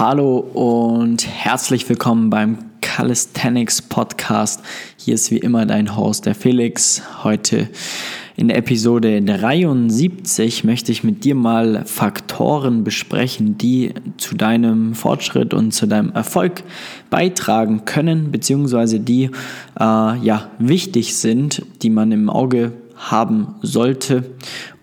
Hallo und herzlich willkommen beim Calisthenics Podcast. Hier ist wie immer dein Host, der Felix. Heute in Episode 73 möchte ich mit dir mal Faktoren besprechen, die zu deinem Fortschritt und zu deinem Erfolg beitragen können, beziehungsweise die äh, ja, wichtig sind, die man im Auge haben sollte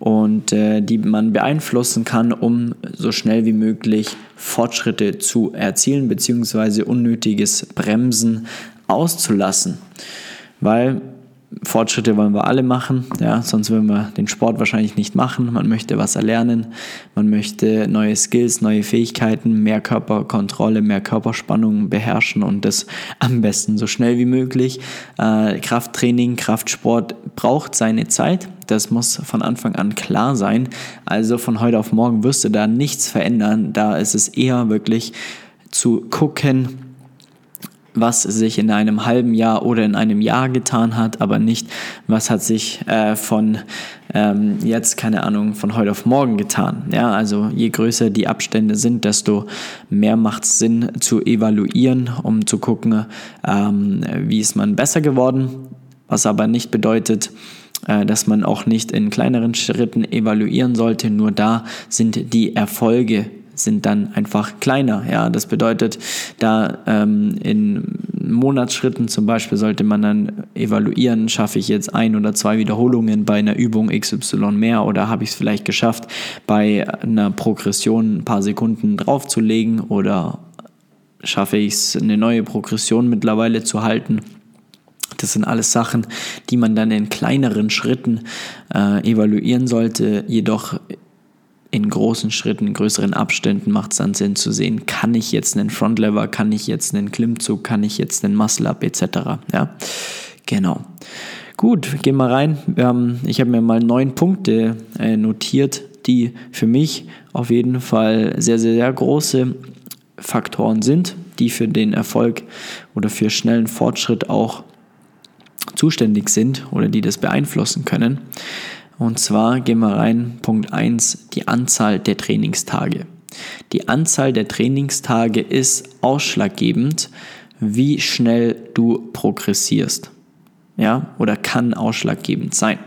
und äh, die man beeinflussen kann, um so schnell wie möglich Fortschritte zu erzielen bzw. unnötiges Bremsen auszulassen. Weil Fortschritte wollen wir alle machen, ja, sonst würden wir den Sport wahrscheinlich nicht machen. Man möchte was erlernen, man möchte neue Skills, neue Fähigkeiten, mehr Körperkontrolle, mehr Körperspannung beherrschen und das am besten so schnell wie möglich. Äh, Krafttraining, Kraftsport braucht seine Zeit, das muss von Anfang an klar sein. Also von heute auf morgen wirst du da nichts verändern, da ist es eher wirklich zu gucken, was sich in einem halben Jahr oder in einem Jahr getan hat, aber nicht, was hat sich äh, von ähm, jetzt, keine Ahnung, von heute auf morgen getan. Ja, also je größer die Abstände sind, desto mehr macht es Sinn zu evaluieren, um zu gucken, ähm, wie ist man besser geworden, was aber nicht bedeutet, äh, dass man auch nicht in kleineren Schritten evaluieren sollte. Nur da sind die Erfolge sind dann einfach kleiner. Ja, das bedeutet, da ähm, in Monatsschritten zum Beispiel sollte man dann evaluieren, schaffe ich jetzt ein oder zwei Wiederholungen bei einer Übung XY mehr oder habe ich es vielleicht geschafft, bei einer Progression ein paar Sekunden draufzulegen oder schaffe ich es, eine neue Progression mittlerweile zu halten. Das sind alles Sachen, die man dann in kleineren Schritten äh, evaluieren sollte. Jedoch in großen Schritten, in größeren Abständen macht es dann Sinn zu sehen, kann ich jetzt einen Frontlever, kann ich jetzt einen Klimmzug, kann ich jetzt einen Muscle-Up etc. Ja, genau. Gut, gehen wir rein. Haben, ich habe mir mal neun Punkte äh, notiert, die für mich auf jeden Fall sehr, sehr, sehr große Faktoren sind, die für den Erfolg oder für schnellen Fortschritt auch zuständig sind oder die das beeinflussen können. Und zwar gehen wir rein, Punkt 1, die Anzahl der Trainingstage. Die Anzahl der Trainingstage ist ausschlaggebend, wie schnell du progressierst. Ja, oder kann ausschlaggebend sein.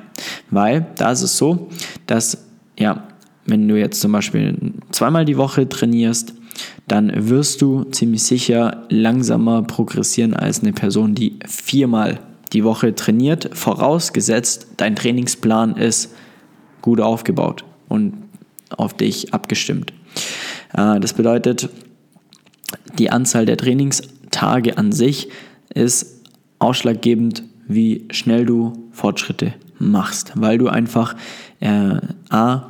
Weil da ist es so, dass, ja, wenn du jetzt zum Beispiel zweimal die Woche trainierst, dann wirst du ziemlich sicher langsamer progressieren als eine Person, die viermal die Woche trainiert, vorausgesetzt, dein Trainingsplan ist gut aufgebaut und auf dich abgestimmt. Äh, das bedeutet, die Anzahl der Trainingstage an sich ist ausschlaggebend, wie schnell du Fortschritte machst, weil du einfach äh, A,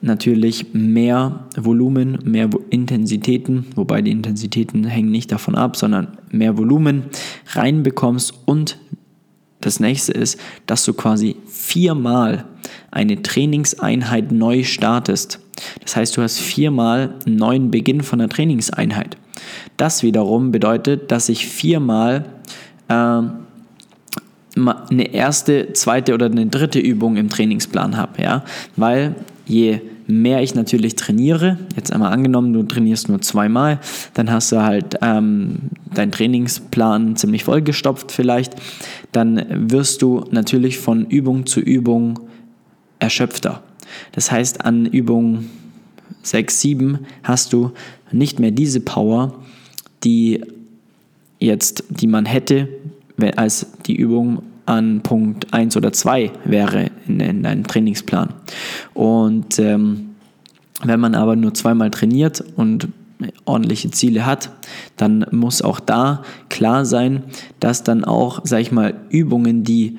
natürlich mehr Volumen, mehr Intensitäten, wobei die Intensitäten hängen nicht davon ab, sondern mehr Volumen reinbekommst und das nächste ist, dass du quasi viermal eine Trainingseinheit neu startest. Das heißt, du hast viermal einen neuen Beginn von der Trainingseinheit. Das wiederum bedeutet, dass ich viermal äh, eine erste, zweite oder eine dritte Übung im Trainingsplan habe. Ja? Weil je mehr ich natürlich trainiere, jetzt einmal angenommen, du trainierst nur zweimal, dann hast du halt ähm, deinen Trainingsplan ziemlich vollgestopft vielleicht, dann wirst du natürlich von Übung zu Übung erschöpfter. Das heißt, an Übung 6, 7 hast du nicht mehr diese Power, die jetzt, die man hätte, als die Übung an Punkt 1 oder 2 wäre in, in deinem Trainingsplan. Und ähm, wenn man aber nur zweimal trainiert und ordentliche Ziele hat, dann muss auch da klar sein, dass dann auch, sag ich mal, Übungen, die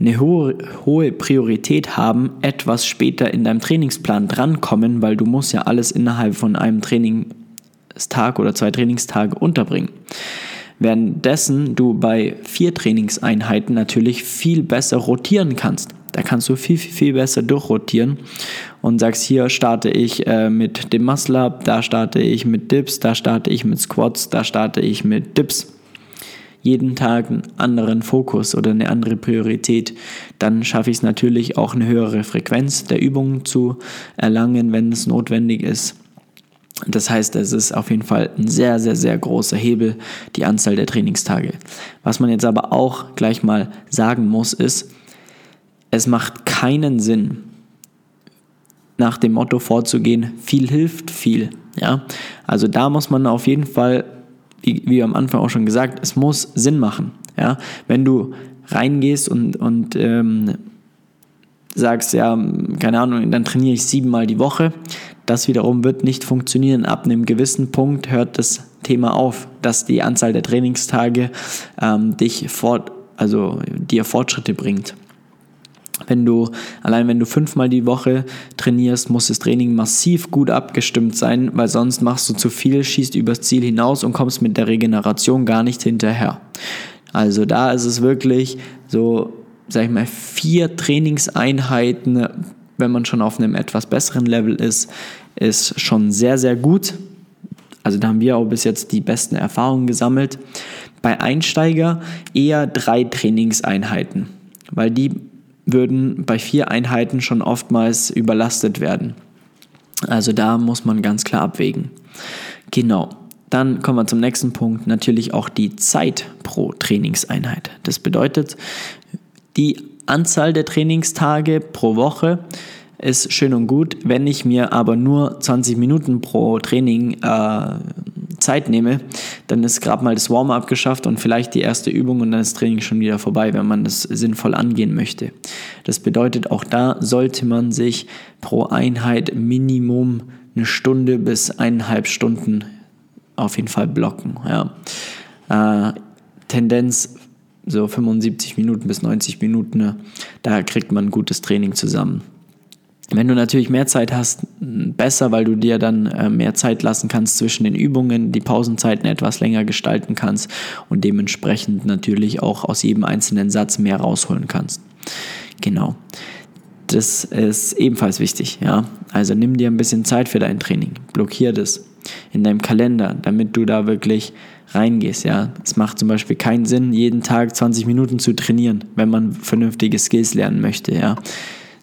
eine hohe, hohe Priorität haben, etwas später in deinem Trainingsplan drankommen, weil du musst ja alles innerhalb von einem Trainingstag oder zwei Trainingstage unterbringen. Währenddessen du bei vier Trainingseinheiten natürlich viel besser rotieren kannst. Da kannst du viel, viel, viel besser durchrotieren und sagst, hier starte ich äh, mit dem Muscle Up, da starte ich mit Dips, da starte ich mit Squats, da starte ich mit Dips. Jeden Tag einen anderen Fokus oder eine andere Priorität. Dann schaffe ich es natürlich auch eine höhere Frequenz der Übungen zu erlangen, wenn es notwendig ist. Das heißt, es ist auf jeden Fall ein sehr, sehr, sehr großer Hebel, die Anzahl der Trainingstage. Was man jetzt aber auch gleich mal sagen muss, ist, es macht keinen Sinn, nach dem Motto vorzugehen, viel hilft viel. Ja? Also da muss man auf jeden Fall, wie, wie am Anfang auch schon gesagt, es muss Sinn machen. Ja? Wenn du reingehst und, und ähm, sagst, ja, keine Ahnung, dann trainiere ich siebenmal die Woche, das wiederum wird nicht funktionieren. Ab einem gewissen Punkt hört das Thema auf, dass die Anzahl der Trainingstage ähm, dich fort, also dir Fortschritte bringt. Wenn du, allein wenn du fünfmal die Woche trainierst, muss das Training massiv gut abgestimmt sein, weil sonst machst du zu viel, schießt übers Ziel hinaus und kommst mit der Regeneration gar nicht hinterher. Also da ist es wirklich so, sag ich mal, vier Trainingseinheiten wenn man schon auf einem etwas besseren Level ist, ist schon sehr, sehr gut. Also da haben wir auch bis jetzt die besten Erfahrungen gesammelt. Bei Einsteiger eher drei Trainingseinheiten, weil die würden bei vier Einheiten schon oftmals überlastet werden. Also da muss man ganz klar abwägen. Genau. Dann kommen wir zum nächsten Punkt, natürlich auch die Zeit pro Trainingseinheit. Das bedeutet, die Anzahl der Trainingstage pro Woche ist schön und gut. Wenn ich mir aber nur 20 Minuten pro Training äh, Zeit nehme, dann ist gerade mal das Warm-up geschafft und vielleicht die erste Übung und dann ist Training schon wieder vorbei, wenn man das sinnvoll angehen möchte. Das bedeutet, auch da sollte man sich pro Einheit Minimum eine Stunde bis eineinhalb Stunden auf jeden Fall blocken. Ja. Äh, Tendenz so 75 Minuten bis 90 Minuten, ne? da kriegt man ein gutes Training zusammen. Wenn du natürlich mehr Zeit hast, besser, weil du dir dann äh, mehr Zeit lassen kannst zwischen den Übungen, die Pausenzeiten etwas länger gestalten kannst und dementsprechend natürlich auch aus jedem einzelnen Satz mehr rausholen kannst. Genau. Das ist ebenfalls wichtig, ja. Also nimm dir ein bisschen Zeit für dein Training. Blockier das in deinem Kalender, damit du da wirklich reingehst. Ja, es macht zum Beispiel keinen Sinn, jeden Tag 20 Minuten zu trainieren, wenn man vernünftige Skills lernen möchte. Ja,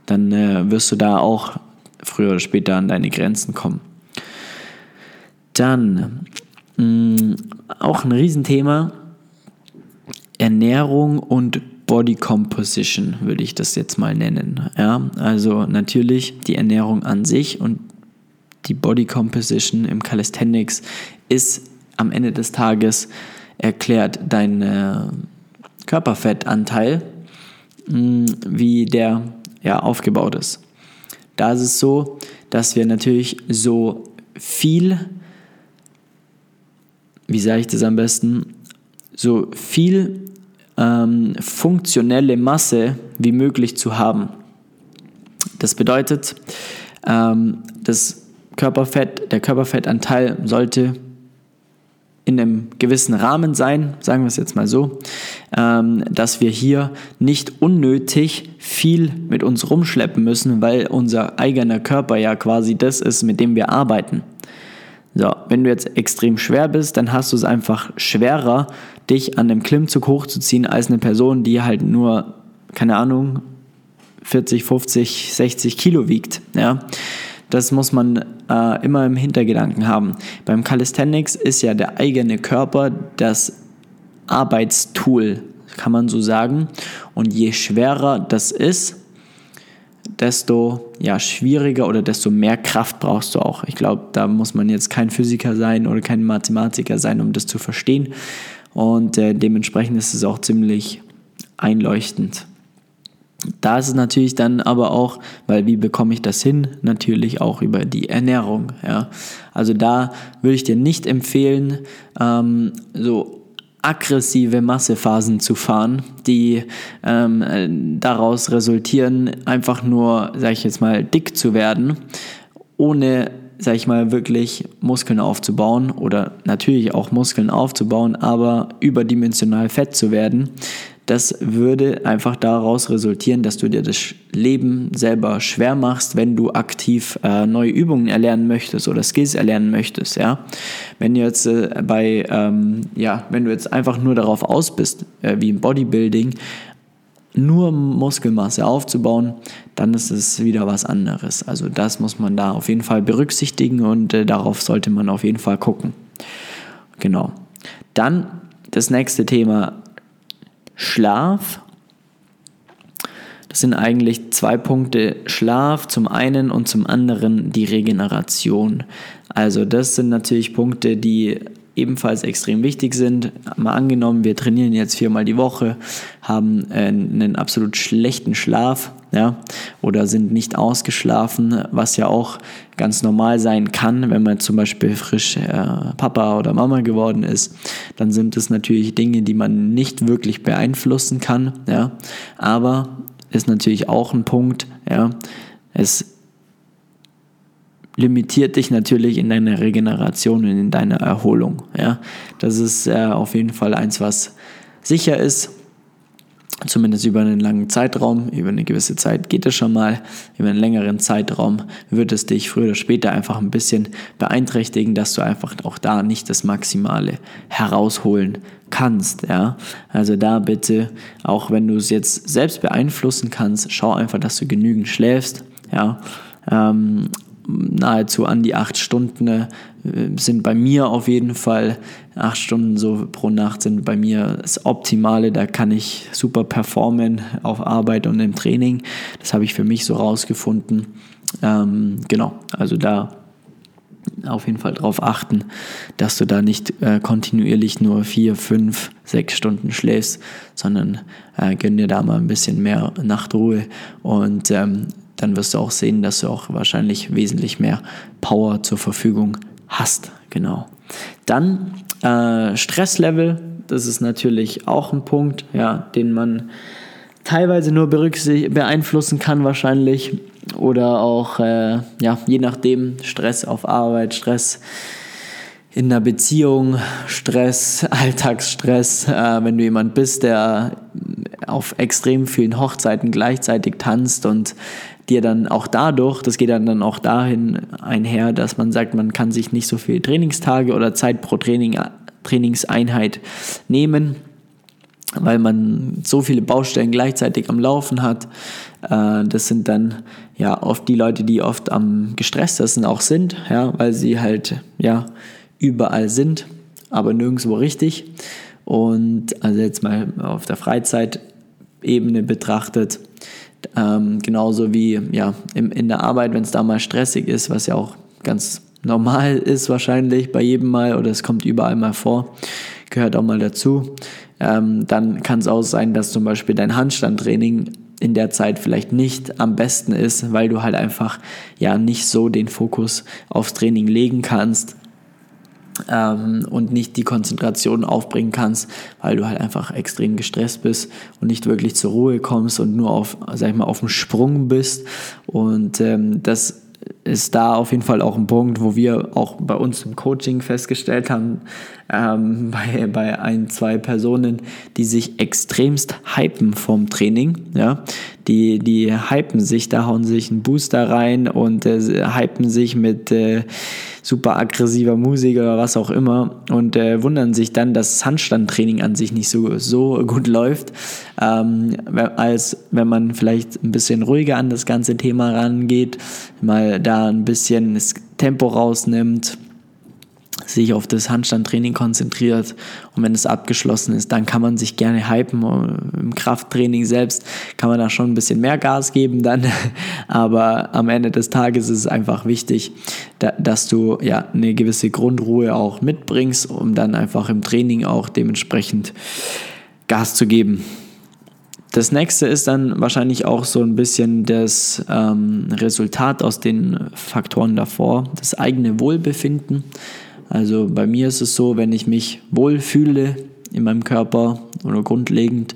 dann äh, wirst du da auch früher oder später an deine Grenzen kommen. Dann mh, mm, auch ein Riesenthema Ernährung und Body Composition würde ich das jetzt mal nennen. Ja, also natürlich die Ernährung an sich und die Body Composition im Calisthenics ist am Ende des Tages erklärt dein äh, Körperfettanteil, mh, wie der ja, aufgebaut ist. Da ist es so, dass wir natürlich so viel, wie sage ich das am besten, so viel ähm, funktionelle Masse wie möglich zu haben. Das bedeutet, ähm, das Körperfett, der Körperfettanteil sollte in einem gewissen Rahmen sein, sagen wir es jetzt mal so, ähm, dass wir hier nicht unnötig viel mit uns rumschleppen müssen, weil unser eigener Körper ja quasi das ist, mit dem wir arbeiten. So, wenn du jetzt extrem schwer bist, dann hast du es einfach schwerer, dich an einem Klimmzug hochzuziehen, als eine Person, die halt nur, keine Ahnung, 40, 50, 60 Kilo wiegt. Ja? Das muss man äh, immer im Hintergedanken haben. Beim Calisthenics ist ja der eigene Körper das Arbeitstool, kann man so sagen. Und je schwerer das ist, desto ja, schwieriger oder desto mehr Kraft brauchst du auch. Ich glaube, da muss man jetzt kein Physiker sein oder kein Mathematiker sein, um das zu verstehen. Und äh, dementsprechend ist es auch ziemlich einleuchtend. Da ist es natürlich dann aber auch, weil wie bekomme ich das hin? Natürlich auch über die Ernährung. Ja. Also da würde ich dir nicht empfehlen, ähm, so aggressive Massephasen zu fahren, die ähm, daraus resultieren, einfach nur, sage ich jetzt mal, dick zu werden, ohne, sage ich mal, wirklich Muskeln aufzubauen oder natürlich auch Muskeln aufzubauen, aber überdimensional fett zu werden. Das würde einfach daraus resultieren, dass du dir das Leben selber schwer machst, wenn du aktiv äh, neue Übungen erlernen möchtest oder Skills erlernen möchtest. Ja? Wenn du jetzt äh, bei, ähm, ja, wenn du jetzt einfach nur darauf aus bist, äh, wie im Bodybuilding, nur Muskelmasse aufzubauen, dann ist es wieder was anderes. Also das muss man da auf jeden Fall berücksichtigen und äh, darauf sollte man auf jeden Fall gucken. Genau. Dann das nächste Thema Schlaf. Das sind eigentlich zwei Punkte Schlaf zum einen und zum anderen die Regeneration. Also das sind natürlich Punkte, die ebenfalls extrem wichtig sind. Mal angenommen, wir trainieren jetzt viermal die Woche, haben äh, einen absolut schlechten Schlaf, ja, oder sind nicht ausgeschlafen, was ja auch ganz normal sein kann, wenn man zum Beispiel frisch äh, Papa oder Mama geworden ist, dann sind es natürlich Dinge, die man nicht wirklich beeinflussen kann, ja, aber ist natürlich auch ein Punkt, ja, es limitiert dich natürlich in deiner Regeneration und in deiner Erholung. Ja? Das ist äh, auf jeden Fall eins, was sicher ist. Zumindest über einen langen Zeitraum, über eine gewisse Zeit geht es schon mal, über einen längeren Zeitraum wird es dich früher oder später einfach ein bisschen beeinträchtigen, dass du einfach auch da nicht das Maximale herausholen kannst. Ja? Also da bitte, auch wenn du es jetzt selbst beeinflussen kannst, schau einfach, dass du genügend schläfst. Ja? Ähm, nahezu an die acht Stunden sind bei mir auf jeden Fall acht Stunden so pro Nacht sind bei mir das Optimale. Da kann ich super performen auf Arbeit und im Training. Das habe ich für mich so rausgefunden. Ähm, genau, also da auf jeden Fall darauf achten, dass du da nicht äh, kontinuierlich nur vier, fünf, sechs Stunden schläfst, sondern äh, gönn dir da mal ein bisschen mehr Nachtruhe und ähm, dann wirst du auch sehen, dass du auch wahrscheinlich wesentlich mehr Power zur Verfügung hast. Genau. Dann äh, Stresslevel, das ist natürlich auch ein Punkt, ja, den man teilweise nur beeinflussen kann wahrscheinlich oder auch, äh, ja, je nachdem, Stress auf Arbeit, Stress in der Beziehung, Stress, Alltagsstress, äh, wenn du jemand bist, der auf extrem vielen Hochzeiten gleichzeitig tanzt und dir dann auch dadurch, das geht dann, auch dahin einher, dass man sagt, man kann sich nicht so viele Trainingstage oder Zeit pro Training, Trainingseinheit nehmen, weil man so viele Baustellen gleichzeitig am Laufen hat. Äh, das sind dann ja oft die Leute, die oft am gestresstesten auch sind, ja, weil sie halt ja überall sind, aber nirgendwo richtig. Und also jetzt mal auf der Freizeitebene betrachtet, ähm, genauso wie ja, im, in der Arbeit, wenn es da mal stressig ist, was ja auch ganz normal ist wahrscheinlich bei jedem Mal oder es kommt überall mal vor, gehört auch mal dazu. Ähm, dann kann es auch sein, dass zum Beispiel dein Handstandtraining in der Zeit vielleicht nicht am besten ist, weil du halt einfach ja nicht so den Fokus aufs Training legen kannst ähm, und nicht die Konzentration aufbringen kannst, weil du halt einfach extrem gestresst bist und nicht wirklich zur Ruhe kommst und nur auf, sag ich mal, auf dem Sprung bist. Und ähm, das ist da auf jeden Fall auch ein Punkt, wo wir auch bei uns im Coaching festgestellt haben, ähm, bei, bei ein, zwei Personen, die sich extremst hypen vom Training, ja, die, die hypen sich, da hauen sich einen Booster rein und äh, hypen sich mit äh, super aggressiver Musik oder was auch immer und äh, wundern sich dann, dass Handstandtraining an sich nicht so, so gut läuft, ähm, als wenn man vielleicht ein bisschen ruhiger an das ganze Thema rangeht, mal da ein bisschen das Tempo rausnimmt, sich auf das Handstandtraining konzentriert und wenn es abgeschlossen ist, dann kann man sich gerne hypen. Im Krafttraining selbst kann man da schon ein bisschen mehr Gas geben dann, aber am Ende des Tages ist es einfach wichtig, dass du ja eine gewisse Grundruhe auch mitbringst, um dann einfach im Training auch dementsprechend Gas zu geben. Das nächste ist dann wahrscheinlich auch so ein bisschen das ähm, Resultat aus den Faktoren davor, das eigene Wohlbefinden. Also bei mir ist es so, wenn ich mich wohlfühle in meinem Körper oder grundlegend,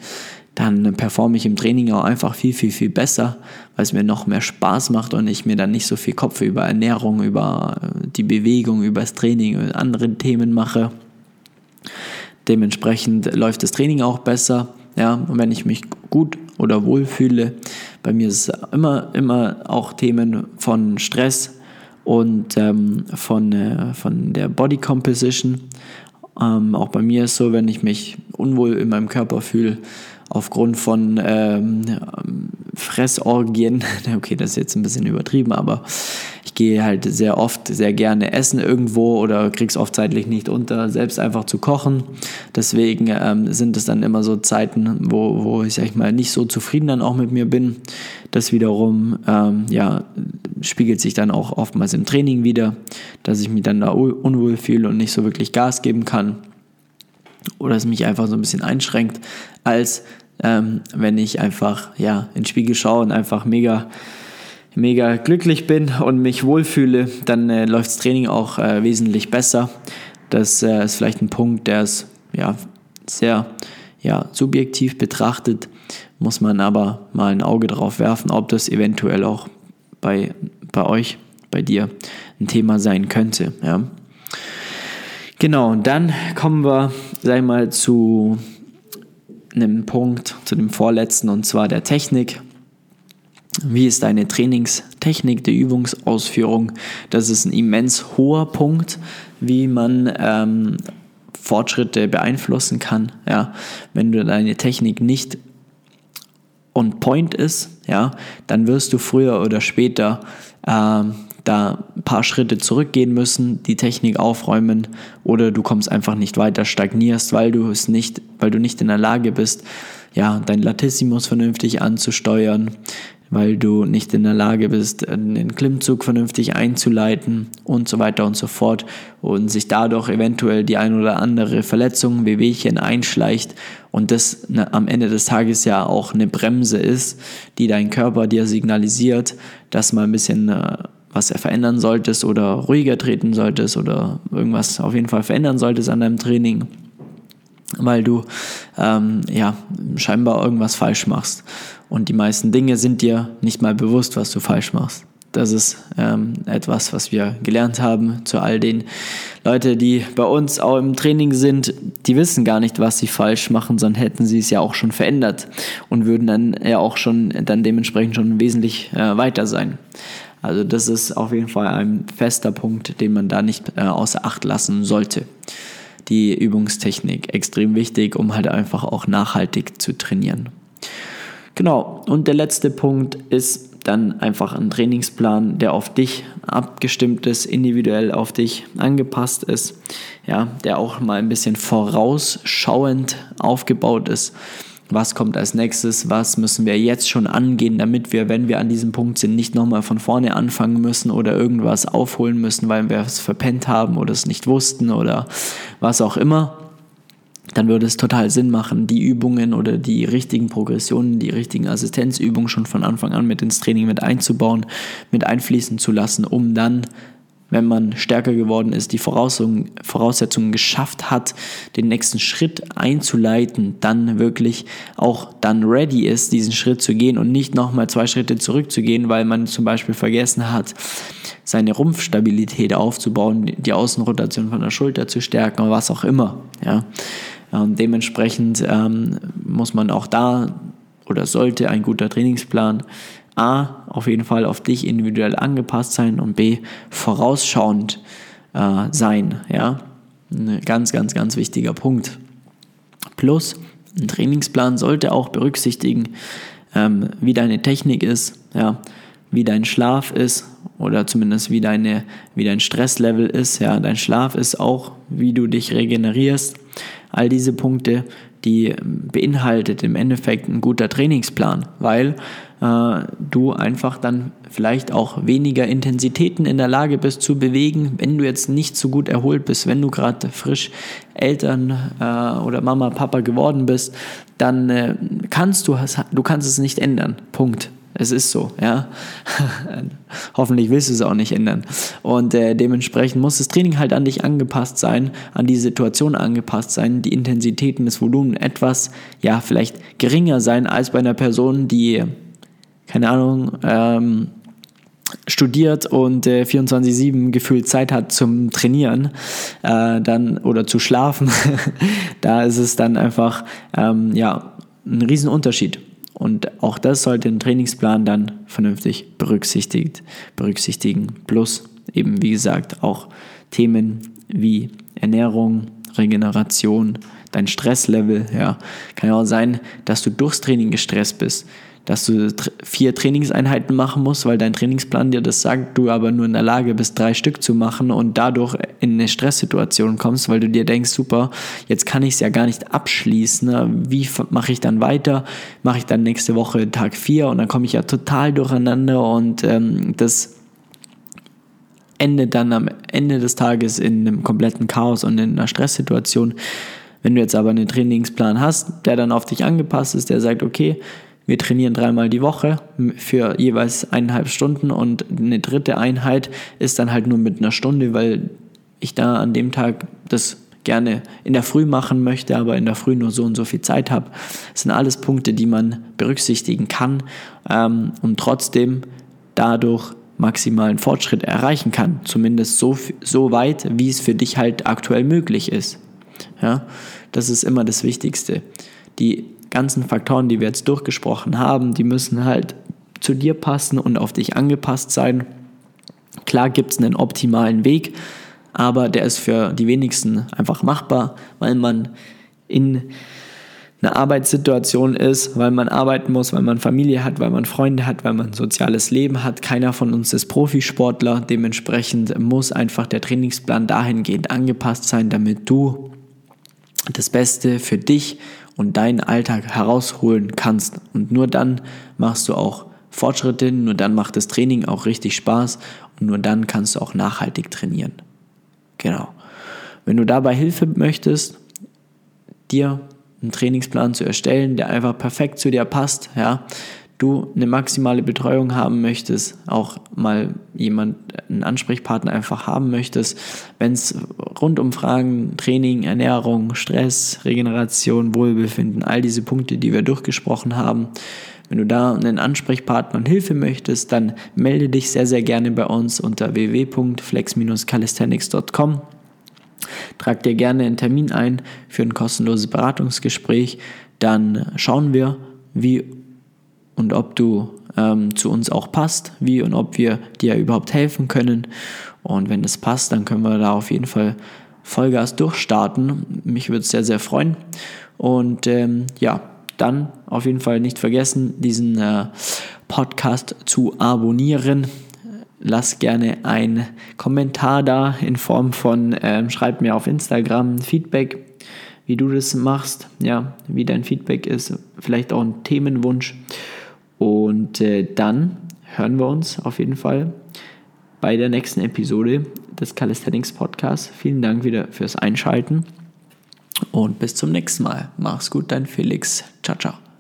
dann performe ich im Training auch einfach viel, viel, viel besser, weil es mir noch mehr Spaß macht und ich mir dann nicht so viel Kopf über Ernährung, über die Bewegung, über das Training und andere Themen mache. Dementsprechend läuft das Training auch besser. Ja, und wenn ich mich gut oder wohl fühle, bei mir ist es immer, immer auch Themen von Stress, und ähm, von, äh, von der Body Composition. Ähm, auch bei mir ist so, wenn ich mich unwohl in meinem Körper fühle, aufgrund von ähm, Fressorgien, okay, das ist jetzt ein bisschen übertrieben, aber ich gehe halt sehr oft, sehr gerne essen irgendwo oder krieg's oft zeitlich nicht unter, selbst einfach zu kochen. Deswegen ähm, sind es dann immer so Zeiten, wo, wo ich, sag ich mal, nicht so zufrieden dann auch mit mir bin. Das wiederum, ähm, ja, spiegelt sich dann auch oftmals im Training wieder, dass ich mich dann da unwohl fühle und nicht so wirklich Gas geben kann. Oder es mich einfach so ein bisschen einschränkt, als ähm, wenn ich einfach ja, in den Spiegel schaue und einfach mega mega glücklich bin und mich wohlfühle, dann äh, läuft das Training auch äh, wesentlich besser. Das äh, ist vielleicht ein Punkt, der ist ja, sehr ja, subjektiv betrachtet, muss man aber mal ein Auge drauf werfen, ob das eventuell auch bei, bei euch, bei dir ein Thema sein könnte. Ja. Genau, dann kommen wir, sag ich mal, zu einem Punkt, zu dem vorletzten, und zwar der Technik. Wie ist deine Trainingstechnik der Übungsausführung? Das ist ein immens hoher Punkt, wie man ähm, Fortschritte beeinflussen kann. Ja, wenn du deine Technik nicht on point ist, ja, dann wirst du früher oder später ähm, da ein paar Schritte zurückgehen müssen, die Technik aufräumen oder du kommst einfach nicht weiter, stagnierst, weil du es nicht, weil du nicht in der Lage bist, ja, dein Latissimus vernünftig anzusteuern, weil du nicht in der Lage bist, den Klimmzug vernünftig einzuleiten und so weiter und so fort und sich dadurch eventuell die ein oder andere Verletzung, Wehwehchen einschleicht und das am Ende des Tages ja auch eine Bremse ist, die dein Körper dir signalisiert, dass mal ein bisschen äh, was er verändern solltest oder ruhiger treten solltest oder irgendwas auf jeden Fall verändern solltest an deinem Training weil du ähm, ja scheinbar irgendwas falsch machst. Und die meisten Dinge sind dir nicht mal bewusst, was du falsch machst. Das ist ähm, etwas, was wir gelernt haben zu all den Leuten, die bei uns auch im Training sind. Die wissen gar nicht, was sie falsch machen, sondern hätten sie es ja auch schon verändert und würden dann ja auch schon dann dementsprechend schon wesentlich äh, weiter sein. Also das ist auf jeden Fall ein fester Punkt, den man da nicht äh, außer Acht lassen sollte. Die Übungstechnik extrem wichtig, um halt einfach auch nachhaltig zu trainieren. Genau, und der letzte Punkt ist dann einfach ein Trainingsplan, der auf dich abgestimmt ist, individuell auf dich angepasst ist, ja, der auch mal ein bisschen vorausschauend aufgebaut ist was kommt als nächstes, was müssen wir jetzt schon angehen, damit wir, wenn wir an diesem Punkt sind, nicht nochmal von vorne anfangen müssen oder irgendwas aufholen müssen, weil wir es verpennt haben oder es nicht wussten oder was auch immer. Dann würde es total Sinn machen, die Übungen oder die richtigen Progressionen, die richtigen Assistenzübungen schon von Anfang an mit ins Training mit einzubauen, mit einfließen zu lassen, um dann wenn man stärker geworden ist, die Voraussetzungen geschafft hat, den nächsten Schritt einzuleiten, dann wirklich auch dann ready ist, diesen Schritt zu gehen und nicht nochmal zwei Schritte zurückzugehen, weil man zum Beispiel vergessen hat, seine Rumpfstabilität aufzubauen, die Außenrotation von der Schulter zu stärken oder was auch immer. Ja. Und dementsprechend ähm, muss man auch da oder sollte ein guter Trainingsplan A, auf jeden Fall auf dich individuell angepasst sein und B, vorausschauend äh, sein. Ja? Ein ganz, ganz, ganz wichtiger Punkt. Plus, ein Trainingsplan sollte auch berücksichtigen, ähm, wie deine Technik ist, ja, wie dein Schlaf ist oder zumindest wie, deine, wie dein Stresslevel ist. Ja, dein Schlaf ist auch, wie du dich regenerierst. All diese Punkte, die beinhaltet im Endeffekt ein guter Trainingsplan, weil äh, du einfach dann vielleicht auch weniger Intensitäten in der Lage bist zu bewegen, wenn du jetzt nicht so gut erholt bist, wenn du gerade frisch Eltern äh, oder Mama, Papa geworden bist, dann äh, kannst du, du kannst es nicht ändern. Punkt. Es ist so, ja. Hoffentlich willst du es auch nicht ändern. Und äh, dementsprechend muss das Training halt an dich angepasst sein, an die Situation angepasst sein, die Intensitäten, das Volumen etwas, ja, vielleicht geringer sein als bei einer Person, die keine Ahnung, ähm, studiert und äh, 24-7 gefühlt Zeit hat zum Trainieren äh, dann oder zu schlafen, da ist es dann einfach ähm, ja, ein Riesenunterschied. Und auch das sollte ein Trainingsplan dann vernünftig berücksichtigt, berücksichtigen. Plus eben, wie gesagt, auch Themen wie Ernährung, Regeneration, dein Stresslevel. Ja, kann ja auch sein, dass du durchs Training gestresst bist dass du vier Trainingseinheiten machen musst, weil dein Trainingsplan dir das sagt, du aber nur in der Lage bist, drei Stück zu machen und dadurch in eine Stresssituation kommst, weil du dir denkst, super, jetzt kann ich es ja gar nicht abschließen. Ne? Wie mache ich dann weiter? Mache ich dann nächste Woche Tag vier und dann komme ich ja total durcheinander und ähm, das endet dann am Ende des Tages in einem kompletten Chaos und in einer Stresssituation. Wenn du jetzt aber einen Trainingsplan hast, der dann auf dich angepasst ist, der sagt, okay, wir trainieren dreimal die Woche für jeweils eineinhalb Stunden und eine dritte Einheit ist dann halt nur mit einer Stunde, weil ich da an dem Tag das gerne in der Früh machen möchte, aber in der Früh nur so und so viel Zeit habe. Das sind alles Punkte, die man berücksichtigen kann ähm, und trotzdem dadurch maximalen Fortschritt erreichen kann. Zumindest so, so weit, wie es für dich halt aktuell möglich ist. Ja, das ist immer das Wichtigste. Die ganzen Faktoren, die wir jetzt durchgesprochen haben, die müssen halt zu dir passen und auf dich angepasst sein. Klar gibt es einen optimalen Weg, aber der ist für die wenigsten einfach machbar, weil man in einer Arbeitssituation ist, weil man arbeiten muss, weil man Familie hat, weil man Freunde hat, weil man ein soziales Leben hat. Keiner von uns ist Profisportler. Dementsprechend muss einfach der Trainingsplan dahingehend angepasst sein, damit du das Beste für dich und deinen Alltag herausholen kannst. Und nur dann machst du auch Fortschritte, nur dann macht das Training auch richtig Spaß und nur dann kannst du auch nachhaltig trainieren. Genau. Wenn du dabei Hilfe möchtest, dir einen Trainingsplan zu erstellen, der einfach perfekt zu dir passt, ja, du eine maximale Betreuung haben möchtest, auch mal jemand, einen Ansprechpartner einfach haben möchtest, wenn es rund um Fragen Training, Ernährung, Stress, Regeneration, Wohlbefinden, all diese Punkte, die wir durchgesprochen haben, wenn du da einen Ansprechpartner und Hilfe möchtest, dann melde dich sehr, sehr gerne bei uns unter www.flex-calisthenics.com. Trag dir gerne einen Termin ein für ein kostenloses Beratungsgespräch. Dann schauen wir, wie und ob du ähm, zu uns auch passt, wie und ob wir dir überhaupt helfen können. Und wenn es passt, dann können wir da auf jeden Fall Vollgas durchstarten. Mich würde es sehr, sehr freuen. Und ähm, ja, dann auf jeden Fall nicht vergessen, diesen äh, Podcast zu abonnieren. Lass gerne einen Kommentar da in Form von, ähm, schreib mir auf Instagram Feedback, wie du das machst, ja, wie dein Feedback ist, vielleicht auch ein Themenwunsch. Und äh, dann hören wir uns auf jeden Fall bei der nächsten Episode des Calisthenics Podcasts. Vielen Dank wieder fürs Einschalten und bis zum nächsten Mal. Mach's gut, dein Felix. Ciao, ciao.